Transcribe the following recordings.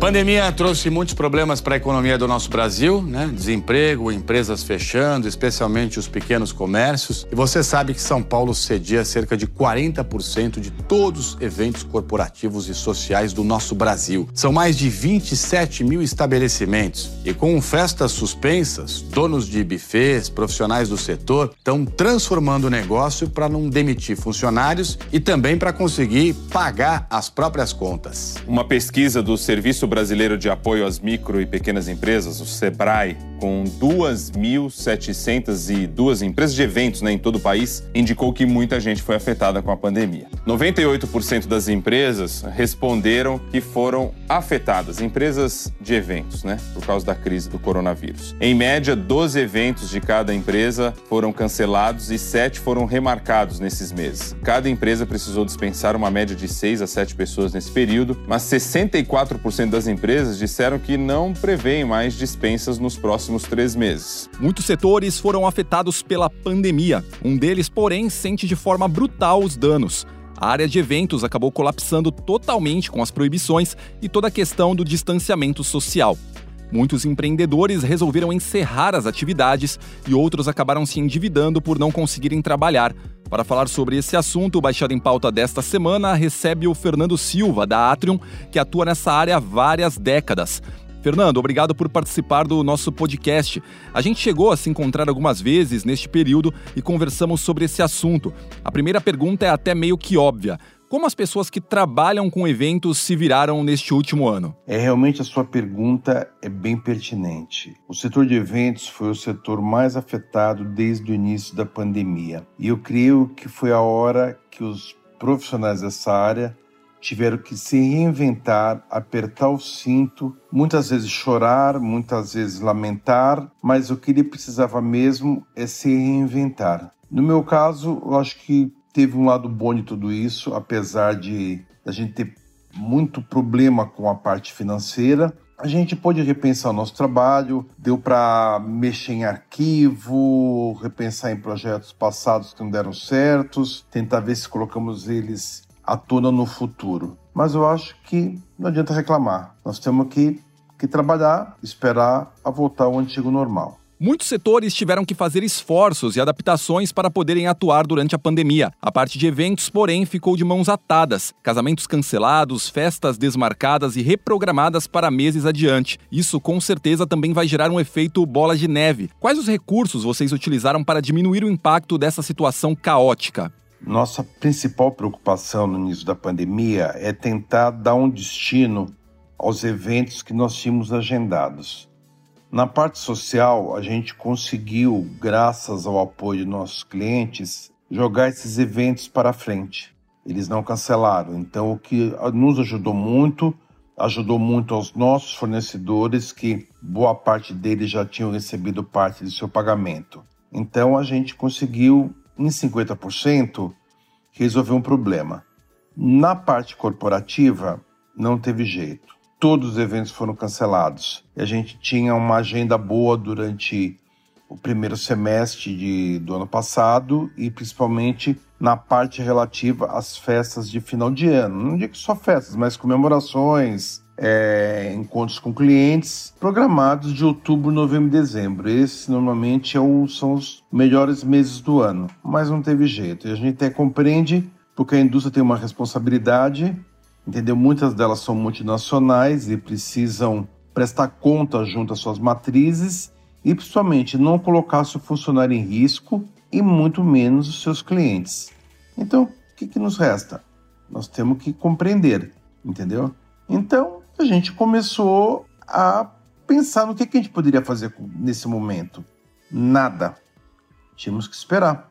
Pandemia trouxe muitos problemas para a economia do nosso Brasil, né? Desemprego, empresas fechando, especialmente os pequenos comércios. E você sabe que São Paulo cedia cerca de 40% de todos os eventos corporativos e sociais do nosso Brasil. São mais de 27 mil estabelecimentos. E com festas suspensas, donos de bufês, profissionais do setor estão transformando o negócio para não demitir funcionários e também para conseguir pagar as próprias contas. Uma pesquisa do Serviço Brasileiro de Apoio às Micro e Pequenas Empresas, o SEBRAE, com 2.702 empresas de eventos né, em todo o país, indicou que muita gente foi afetada com a pandemia. 98% das empresas responderam que foram afetadas, empresas de eventos, né, por causa da crise do coronavírus. Em média, 12 eventos de cada empresa foram cancelados e 7 foram remarcados nesses meses. Cada empresa precisou dispensar uma média de 6 a 7 pessoas nesse período, mas 64% das empresas disseram que não prevêem mais dispensas nos próximos três meses. Muitos setores foram afetados pela pandemia. Um deles, porém, sente de forma brutal os danos. A área de eventos acabou colapsando totalmente com as proibições e toda a questão do distanciamento social. Muitos empreendedores resolveram encerrar as atividades e outros acabaram se endividando por não conseguirem trabalhar. Para falar sobre esse assunto, o Baixada em Pauta desta semana recebe o Fernando Silva, da Atrium, que atua nessa área há várias décadas. Fernando, obrigado por participar do nosso podcast. A gente chegou a se encontrar algumas vezes neste período e conversamos sobre esse assunto. A primeira pergunta é até meio que óbvia. Como as pessoas que trabalham com eventos se viraram neste último ano? É realmente a sua pergunta é bem pertinente. O setor de eventos foi o setor mais afetado desde o início da pandemia. E eu creio que foi a hora que os profissionais dessa área tiveram que se reinventar, apertar o cinto, muitas vezes chorar, muitas vezes lamentar, mas o que ele precisava mesmo é se reinventar. No meu caso, eu acho que teve um lado bom de tudo isso, apesar de a gente ter muito problema com a parte financeira. A gente pôde repensar o nosso trabalho, deu para mexer em arquivo, repensar em projetos passados que não deram certos, tentar ver se colocamos eles à tona no futuro. Mas eu acho que não adianta reclamar. Nós temos que, que trabalhar, esperar a voltar ao antigo normal. Muitos setores tiveram que fazer esforços e adaptações para poderem atuar durante a pandemia. A parte de eventos, porém, ficou de mãos atadas. Casamentos cancelados, festas desmarcadas e reprogramadas para meses adiante. Isso com certeza também vai gerar um efeito bola de neve. Quais os recursos vocês utilizaram para diminuir o impacto dessa situação caótica? Nossa principal preocupação no início da pandemia é tentar dar um destino aos eventos que nós tínhamos agendados. Na parte social, a gente conseguiu, graças ao apoio de nossos clientes, jogar esses eventos para frente. Eles não cancelaram. Então, o que nos ajudou muito, ajudou muito aos nossos fornecedores, que boa parte deles já tinham recebido parte do seu pagamento. Então, a gente conseguiu, em 50%, resolver um problema. Na parte corporativa, não teve jeito todos os eventos foram cancelados. E a gente tinha uma agenda boa durante o primeiro semestre de, do ano passado e principalmente na parte relativa às festas de final de ano. Não digo só festas, mas comemorações, é, encontros com clientes programados de outubro, novembro e dezembro. Esses normalmente é o, são os melhores meses do ano, mas não teve jeito. E a gente até compreende porque a indústria tem uma responsabilidade entendeu? Muitas delas são multinacionais e precisam prestar conta junto às suas matrizes e principalmente não colocar seu funcionário em risco e muito menos os seus clientes. Então, o que, que nos resta? Nós temos que compreender, entendeu? Então, a gente começou a pensar no que, que a gente poderia fazer nesse momento. Nada. Tínhamos que esperar.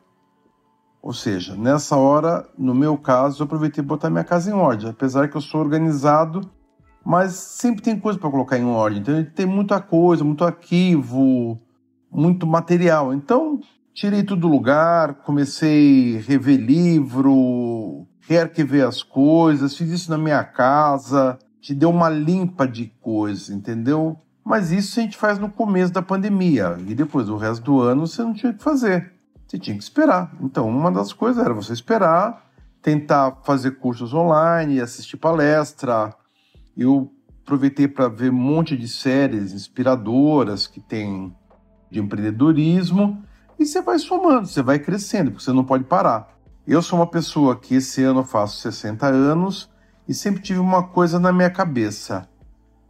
Ou seja, nessa hora, no meu caso, eu aproveitei botar minha casa em ordem, apesar que eu sou organizado, mas sempre tem coisa para colocar em ordem. Então, tem muita coisa, muito arquivo, muito material. Então, tirei tudo do lugar, comecei a rever livro, rearquivei as coisas, fiz isso na minha casa, te deu uma limpa de coisa, entendeu? Mas isso a gente faz no começo da pandemia e depois o resto do ano você não tinha que fazer. Você tinha que esperar. Então, uma das coisas era você esperar, tentar fazer cursos online, assistir palestra. Eu aproveitei para ver um monte de séries inspiradoras que tem de empreendedorismo e você vai somando, você vai crescendo, porque você não pode parar. Eu sou uma pessoa que esse ano eu faço 60 anos e sempre tive uma coisa na minha cabeça.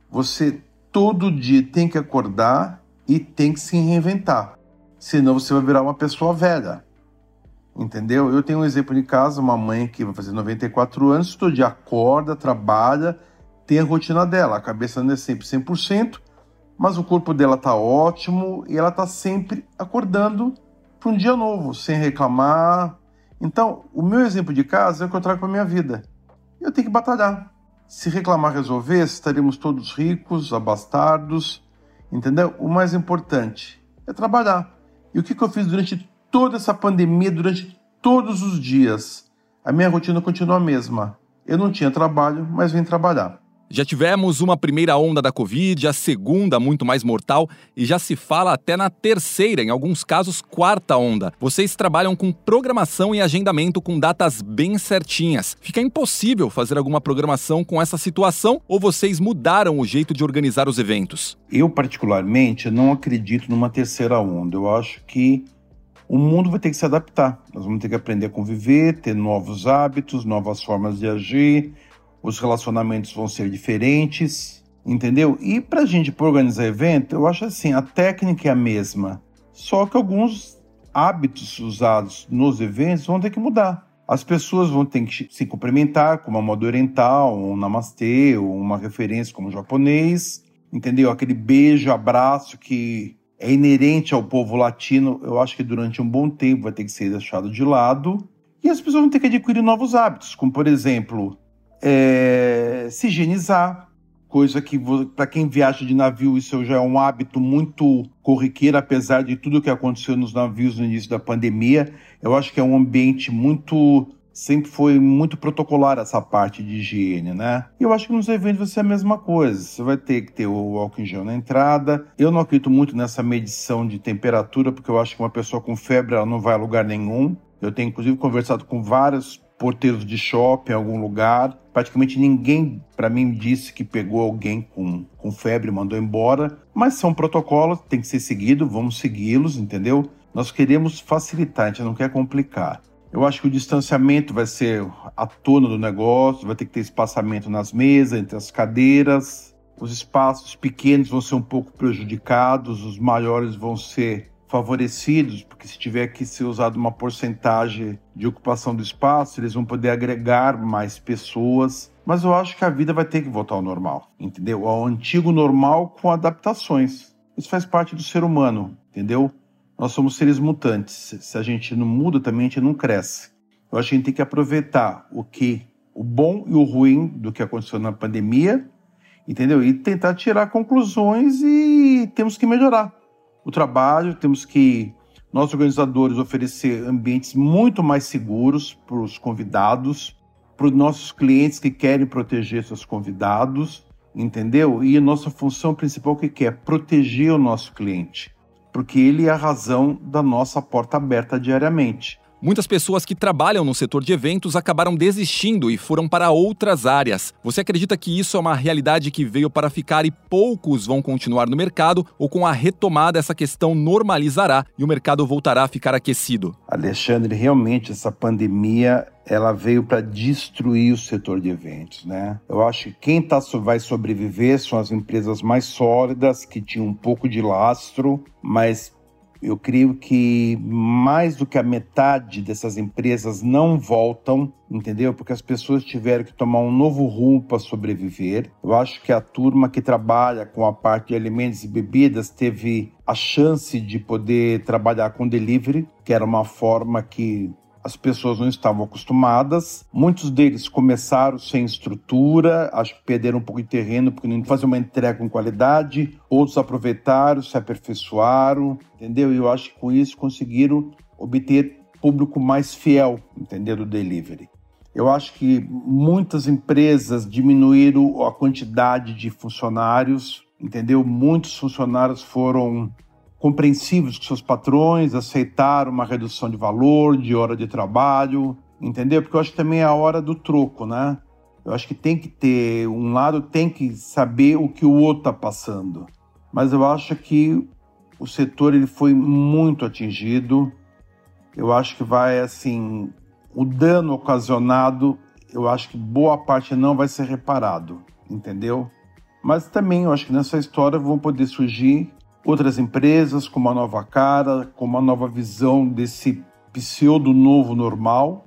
Você todo dia tem que acordar e tem que se reinventar. Senão você vai virar uma pessoa velha. Entendeu? Eu tenho um exemplo de casa, uma mãe que vai fazer 94 anos, todo dia acorda, trabalha, tem a rotina dela. A cabeça não é sempre 100%, mas o corpo dela tá ótimo e ela tá sempre acordando para um dia novo, sem reclamar. Então, o meu exemplo de casa é o que eu trago para minha vida. Eu tenho que batalhar. Se reclamar resolver, estaríamos todos ricos, abastados, entendeu? O mais importante é trabalhar. E o que, que eu fiz durante toda essa pandemia, durante todos os dias? A minha rotina continua a mesma. Eu não tinha trabalho, mas vim trabalhar. Já tivemos uma primeira onda da Covid, a segunda, muito mais mortal, e já se fala até na terceira, em alguns casos, quarta onda. Vocês trabalham com programação e agendamento com datas bem certinhas. Fica impossível fazer alguma programação com essa situação ou vocês mudaram o jeito de organizar os eventos? Eu, particularmente, não acredito numa terceira onda. Eu acho que o mundo vai ter que se adaptar. Nós vamos ter que aprender a conviver, ter novos hábitos, novas formas de agir os relacionamentos vão ser diferentes, entendeu? E para a gente organizar evento, eu acho assim, a técnica é a mesma, só que alguns hábitos usados nos eventos vão ter que mudar. As pessoas vão ter que se cumprimentar com uma moda oriental, um namastê, ou uma referência como japonês, entendeu? Aquele beijo, abraço que é inerente ao povo latino, eu acho que durante um bom tempo vai ter que ser deixado de lado. E as pessoas vão ter que adquirir novos hábitos, como por exemplo, é, se higienizar, coisa que para quem viaja de navio isso já é um hábito muito corriqueiro, apesar de tudo que aconteceu nos navios no início da pandemia. Eu acho que é um ambiente muito sempre foi muito protocolar essa parte de higiene, né? E eu acho que nos eventos vai ser a mesma coisa. Você vai ter que ter o álcool em gel na entrada. Eu não acredito muito nessa medição de temperatura, porque eu acho que uma pessoa com febre ela não vai a lugar nenhum. Eu tenho inclusive conversado com vários porteiros de shopping em algum lugar. Praticamente ninguém, para mim, disse que pegou alguém com, com febre e mandou embora. Mas são protocolos, tem que ser seguido, vamos segui-los, entendeu? Nós queremos facilitar, a gente não quer complicar. Eu acho que o distanciamento vai ser a tona do negócio, vai ter que ter espaçamento nas mesas, entre as cadeiras. Os espaços pequenos vão ser um pouco prejudicados, os maiores vão ser favorecidos, porque se tiver que ser usado uma porcentagem de ocupação do espaço, eles vão poder agregar mais pessoas. Mas eu acho que a vida vai ter que voltar ao normal, entendeu? Ao antigo normal com adaptações. Isso faz parte do ser humano, entendeu? Nós somos seres mutantes. Se a gente não muda, também a gente não cresce. Eu acho que a gente tem que aproveitar o que, o bom e o ruim do que aconteceu na pandemia, entendeu? E tentar tirar conclusões e temos que melhorar o trabalho, temos que, nós organizadores, oferecer ambientes muito mais seguros para os convidados, para os nossos clientes que querem proteger seus convidados, entendeu? E nossa função principal que é proteger o nosso cliente, porque ele é a razão da nossa porta aberta diariamente. Muitas pessoas que trabalham no setor de eventos acabaram desistindo e foram para outras áreas. Você acredita que isso é uma realidade que veio para ficar e poucos vão continuar no mercado? Ou com a retomada essa questão normalizará e o mercado voltará a ficar aquecido? Alexandre, realmente essa pandemia ela veio para destruir o setor de eventos, né? Eu acho que quem tá, vai sobreviver são as empresas mais sólidas, que tinham um pouco de lastro, mas eu creio que mais do que a metade dessas empresas não voltam, entendeu? Porque as pessoas tiveram que tomar um novo rumo para sobreviver. Eu acho que a turma que trabalha com a parte de alimentos e bebidas teve a chance de poder trabalhar com delivery, que era uma forma que as pessoas não estavam acostumadas. Muitos deles começaram sem estrutura, acho que perderam um pouco de terreno porque não faziam uma entrega com qualidade. Outros aproveitaram, se aperfeiçoaram, entendeu? E eu acho que com isso conseguiram obter público mais fiel, entendeu? Do delivery. Eu acho que muitas empresas diminuíram a quantidade de funcionários entendeu? Muitos funcionários foram compreensivos com seus patrões, aceitaram uma redução de valor, de hora de trabalho, entendeu? Porque eu acho que também é a hora do troco, né? Eu acho que tem que ter, um lado tem que saber o que o outro está passando. Mas eu acho que o setor ele foi muito atingido. Eu acho que vai assim, o dano ocasionado, eu acho que boa parte não vai ser reparado, entendeu? Mas também eu acho que nessa história vão poder surgir outras empresas com uma nova cara, com uma nova visão desse pseudo novo normal,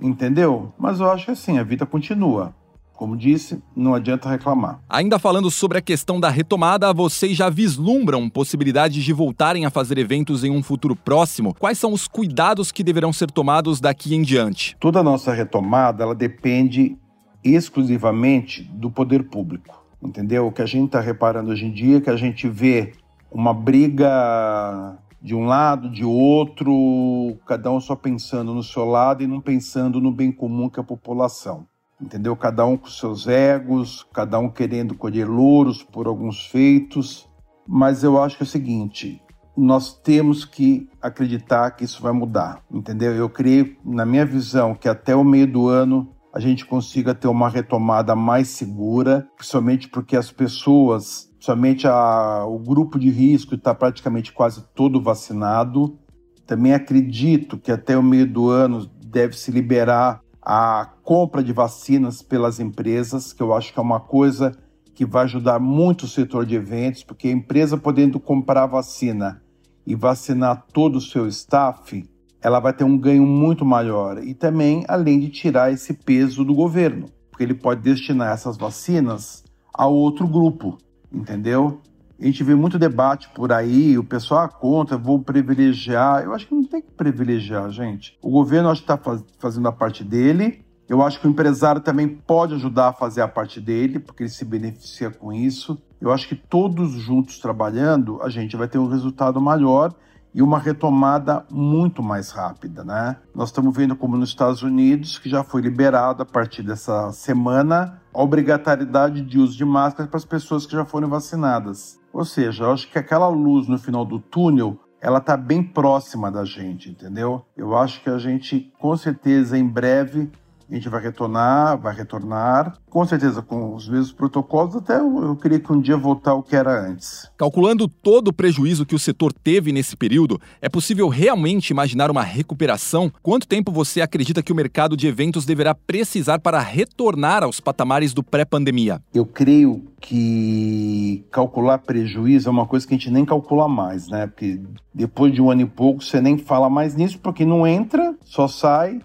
entendeu? Mas eu acho que assim, a vida continua. Como disse, não adianta reclamar. Ainda falando sobre a questão da retomada, vocês já vislumbram possibilidades de voltarem a fazer eventos em um futuro próximo? Quais são os cuidados que deverão ser tomados daqui em diante? Toda a nossa retomada ela depende exclusivamente do poder público, entendeu? O que a gente está reparando hoje em dia é que a gente vê uma briga de um lado, de outro, cada um só pensando no seu lado e não pensando no bem comum que é a população entendeu? Cada um com seus egos, cada um querendo colher louros por alguns feitos, mas eu acho que é o seguinte, nós temos que acreditar que isso vai mudar, entendeu? Eu creio, na minha visão, que até o meio do ano a gente consiga ter uma retomada mais segura, principalmente porque as pessoas, somente o grupo de risco está praticamente quase todo vacinado. Também acredito que até o meio do ano deve se liberar a compra de vacinas pelas empresas, que eu acho que é uma coisa que vai ajudar muito o setor de eventos, porque a empresa podendo comprar vacina e vacinar todo o seu staff, ela vai ter um ganho muito maior. E também, além de tirar esse peso do governo, porque ele pode destinar essas vacinas a outro grupo, entendeu? A gente vê muito debate por aí, o pessoal ah, conta, vou privilegiar. Eu acho que não tem que privilegiar, gente. O governo acho que está faz, fazendo a parte dele. Eu acho que o empresário também pode ajudar a fazer a parte dele, porque ele se beneficia com isso. Eu acho que todos juntos trabalhando, a gente vai ter um resultado maior e uma retomada muito mais rápida, né? Nós estamos vendo como nos Estados Unidos, que já foi liberado a partir dessa semana, a obrigatoriedade de uso de máscara para as pessoas que já foram vacinadas. Ou seja, eu acho que aquela luz no final do túnel ela está bem próxima da gente, entendeu? Eu acho que a gente, com certeza, em breve, a gente vai retornar, vai retornar, com certeza com os mesmos protocolos, até eu, eu queria que um dia voltar ao que era antes. Calculando todo o prejuízo que o setor teve nesse período, é possível realmente imaginar uma recuperação? Quanto tempo você acredita que o mercado de eventos deverá precisar para retornar aos patamares do pré-pandemia? Eu creio que calcular prejuízo é uma coisa que a gente nem calcula mais, né? Porque depois de um ano e pouco você nem fala mais nisso, porque não entra, só sai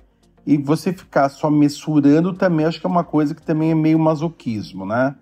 e você ficar só mensurando também acho que é uma coisa que também é meio masoquismo, né?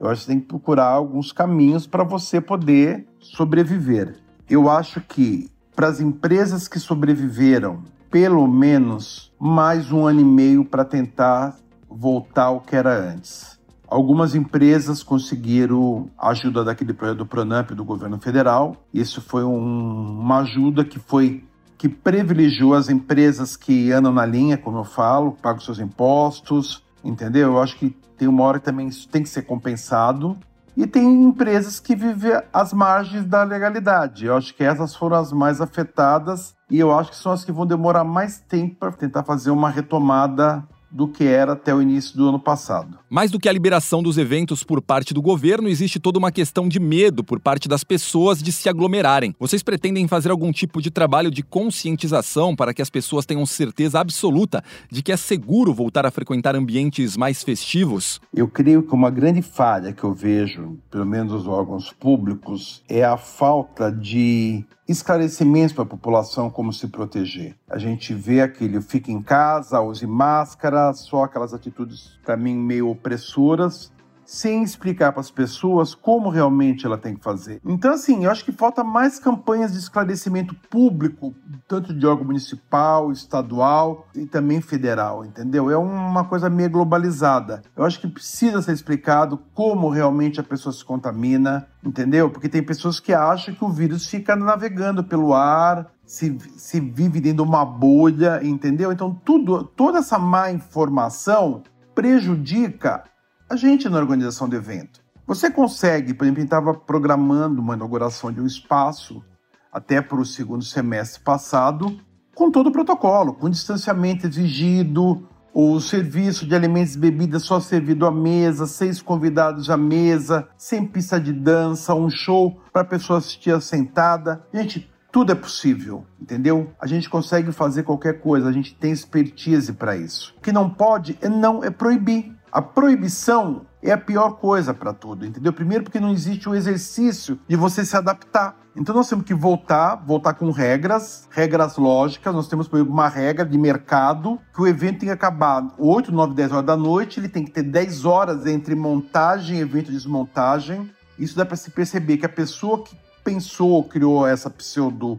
Eu acho que tem que procurar alguns caminhos para você poder sobreviver. Eu acho que para as empresas que sobreviveram, pelo menos mais um ano e meio para tentar voltar ao que era antes. Algumas empresas conseguiram a ajuda daquele projeto do Pronamp do governo federal. Isso foi um, uma ajuda que foi que privilegiou as empresas que andam na linha, como eu falo, pagam seus impostos, entendeu? Eu acho que tem uma hora que também isso tem que ser compensado. E tem empresas que vivem às margens da legalidade. Eu acho que essas foram as mais afetadas e eu acho que são as que vão demorar mais tempo para tentar fazer uma retomada do que era até o início do ano passado. Mais do que a liberação dos eventos por parte do governo, existe toda uma questão de medo por parte das pessoas de se aglomerarem. Vocês pretendem fazer algum tipo de trabalho de conscientização para que as pessoas tenham certeza absoluta de que é seguro voltar a frequentar ambientes mais festivos? Eu creio que uma grande falha que eu vejo, pelo menos nos órgãos públicos, é a falta de esclarecimentos para a população como se proteger. A gente vê aquele fica em casa, use máscara, só aquelas atitudes para mim meio opressoras sem explicar para as pessoas como realmente ela tem que fazer. Então, assim, eu acho que falta mais campanhas de esclarecimento público, tanto de órgão municipal, estadual e também federal, entendeu? É uma coisa meio globalizada. Eu acho que precisa ser explicado como realmente a pessoa se contamina, entendeu? Porque tem pessoas que acham que o vírus fica navegando pelo ar, se, se vive dentro de uma bolha, entendeu? Então, tudo, toda essa má informação prejudica a gente na organização do evento. Você consegue, por exemplo, a gente estava programando uma inauguração de um espaço até para o segundo semestre passado, com todo o protocolo, com distanciamento exigido, o serviço de alimentos e bebidas só servido à mesa, seis convidados à mesa, sem pista de dança, um show para a pessoa assistir sentada. Gente, tudo é possível, entendeu? A gente consegue fazer qualquer coisa, a gente tem expertise para isso. O que não pode é não é proibir. A proibição é a pior coisa para tudo, entendeu? Primeiro porque não existe o exercício de você se adaptar. Então nós temos que voltar, voltar com regras, regras lógicas. Nós temos, por exemplo, uma regra de mercado que o evento tem que acabar 8, 9, 10 horas da noite, ele tem que ter 10 horas entre montagem, evento e desmontagem. Isso dá para se perceber que a pessoa que pensou, criou essa pseudo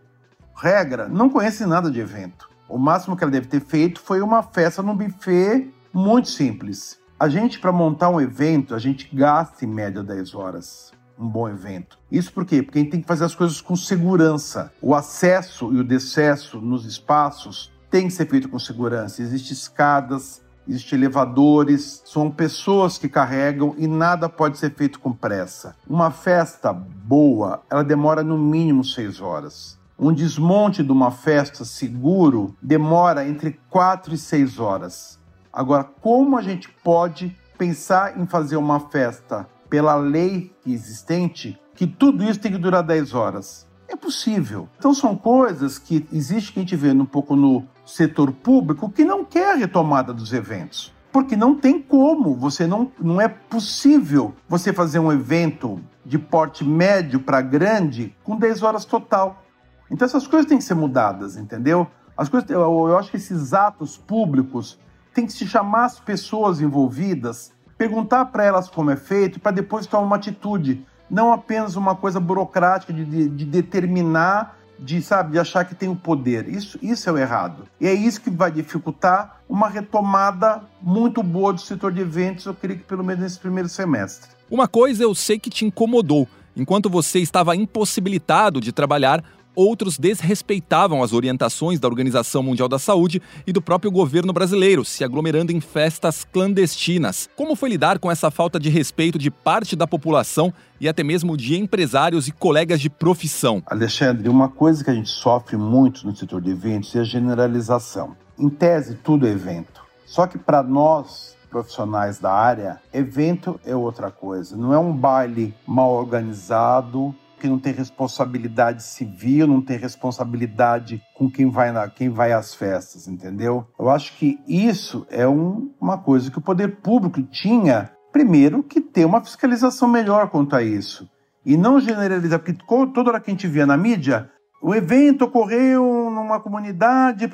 regra, não conhece nada de evento. O máximo que ela deve ter feito foi uma festa no buffet muito simples. A gente, para montar um evento, a gente gasta em média 10 horas. Um bom evento. Isso por quê? Porque a gente tem que fazer as coisas com segurança. O acesso e o decesso nos espaços tem que ser feito com segurança. Existem escadas, existem elevadores, são pessoas que carregam e nada pode ser feito com pressa. Uma festa boa, ela demora no mínimo seis horas. Um desmonte de uma festa seguro demora entre quatro e seis horas. Agora, como a gente pode pensar em fazer uma festa pela lei existente que tudo isso tem que durar 10 horas? É possível. Então são coisas que existe que a gente vê um pouco no setor público que não quer a retomada dos eventos. Porque não tem como, você não, não é possível você fazer um evento de porte médio para grande com 10 horas total. Então essas coisas têm que ser mudadas, entendeu? As coisas, eu, eu acho que esses atos públicos tem que se chamar as pessoas envolvidas, perguntar para elas como é feito, para depois tomar uma atitude, não apenas uma coisa burocrática de, de, de, determinar, de sabe, de achar que tem o poder. Isso, isso é o errado. E é isso que vai dificultar uma retomada muito boa do setor de eventos, eu creio que pelo menos nesse primeiro semestre. Uma coisa eu sei que te incomodou. Enquanto você estava impossibilitado de trabalhar, Outros desrespeitavam as orientações da Organização Mundial da Saúde e do próprio governo brasileiro, se aglomerando em festas clandestinas. Como foi lidar com essa falta de respeito de parte da população e até mesmo de empresários e colegas de profissão? Alexandre, uma coisa que a gente sofre muito no setor de eventos é a generalização. Em tese, tudo é evento. Só que para nós, profissionais da área, evento é outra coisa. Não é um baile mal organizado, não tem responsabilidade civil, não tem responsabilidade com quem vai, na, quem vai às festas, entendeu? Eu acho que isso é um, uma coisa que o poder público tinha, primeiro, que ter uma fiscalização melhor quanto a isso. E não generalizar, porque toda hora que a gente via na mídia, o evento ocorreu numa comunidade.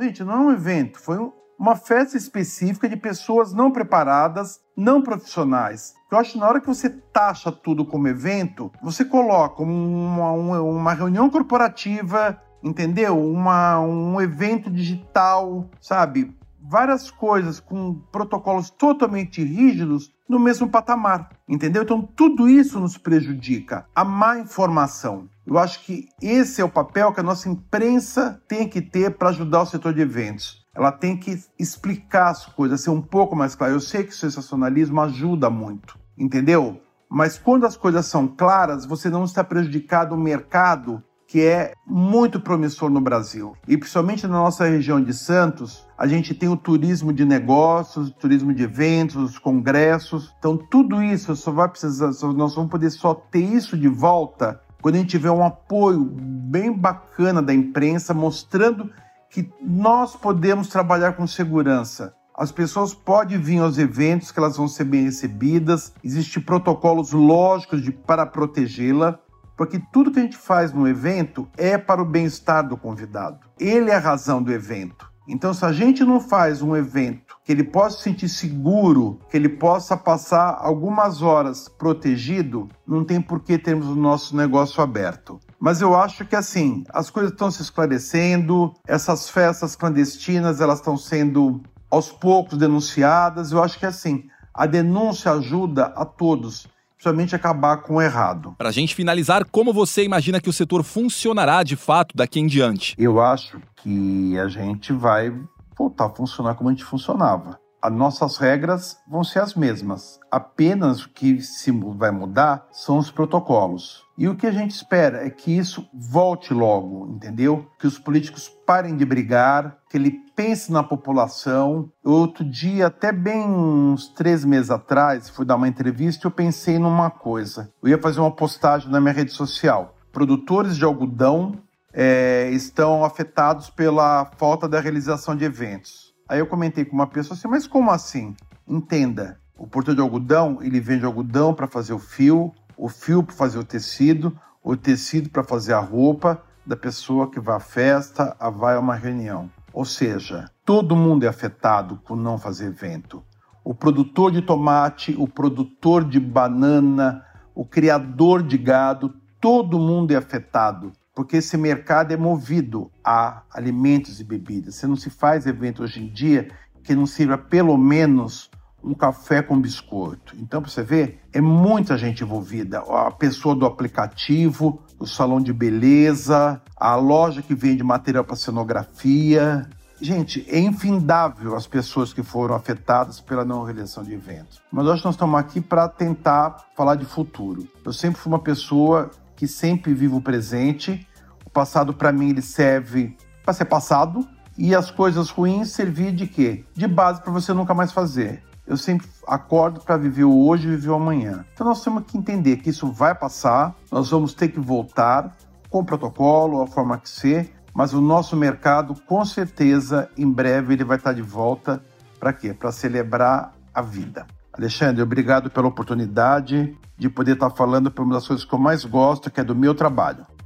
Gente, não é um evento, foi um, uma festa específica de pessoas não preparadas, não profissionais. Eu acho que na hora que você taxa tudo como evento, você coloca uma, uma reunião corporativa, entendeu? Uma, um evento digital, sabe? Várias coisas com protocolos totalmente rígidos no mesmo patamar, entendeu? Então tudo isso nos prejudica. A má informação. Eu acho que esse é o papel que a nossa imprensa tem que ter para ajudar o setor de eventos ela tem que explicar as coisas, ser um pouco mais clara. Eu sei que o sensacionalismo ajuda muito, entendeu? Mas quando as coisas são claras, você não está prejudicado o mercado que é muito promissor no Brasil. E principalmente na nossa região de Santos, a gente tem o turismo de negócios, turismo de eventos, os congressos. Então tudo isso só vai precisar, nós vamos poder só ter isso de volta quando a gente tiver um apoio bem bacana da imprensa mostrando que nós podemos trabalhar com segurança. As pessoas podem vir aos eventos, que elas vão ser bem recebidas, existem protocolos lógicos de, para protegê-la, porque tudo que a gente faz no evento é para o bem-estar do convidado. Ele é a razão do evento. Então, se a gente não faz um evento que ele possa se sentir seguro, que ele possa passar algumas horas protegido, não tem por que termos o nosso negócio aberto. Mas eu acho que assim, as coisas estão se esclarecendo, essas festas clandestinas, elas estão sendo aos poucos denunciadas. Eu acho que assim, a denúncia ajuda a todos principalmente acabar com o errado. Para a gente finalizar, como você imagina que o setor funcionará de fato daqui em diante? Eu acho que a gente vai voltar a funcionar como a gente funcionava. as nossas regras vão ser as mesmas. Apenas o que se vai mudar são os protocolos. E o que a gente espera é que isso volte logo, entendeu? Que os políticos parem de brigar, que ele pense na população. Outro dia, até bem uns três meses atrás, fui dar uma entrevista e eu pensei numa coisa. Eu ia fazer uma postagem na minha rede social. Produtores de algodão é, estão afetados pela falta da realização de eventos. Aí eu comentei com uma pessoa assim, mas como assim? Entenda, o produtor de algodão, ele vende algodão para fazer o fio, o fio para fazer o tecido, o tecido para fazer a roupa da pessoa que vai à festa, a vai a uma reunião. Ou seja, todo mundo é afetado por não fazer evento. O produtor de tomate, o produtor de banana, o criador de gado, todo mundo é afetado porque esse mercado é movido a alimentos e bebidas. Você não se faz evento hoje em dia que não sirva pelo menos um café com biscoito. Então, para você ver, é muita gente envolvida. A pessoa do aplicativo, o salão de beleza, a loja que vende material para cenografia. Gente, é infindável as pessoas que foram afetadas pela não realização de eventos. Mas hoje nós estamos aqui para tentar falar de futuro. Eu sempre fui uma pessoa que sempre vivo o presente o passado, para mim, ele serve para ser passado e as coisas ruins servir de quê? De base para você nunca mais fazer. Eu sempre acordo para viver o hoje e viver o amanhã. Então nós temos que entender que isso vai passar, nós vamos ter que voltar com protocolo, a forma que ser, mas o nosso mercado, com certeza, em breve ele vai estar de volta para quê? Para celebrar a vida. Alexandre, obrigado pela oportunidade de poder estar falando por uma das coisas que eu mais gosto, que é do meu trabalho.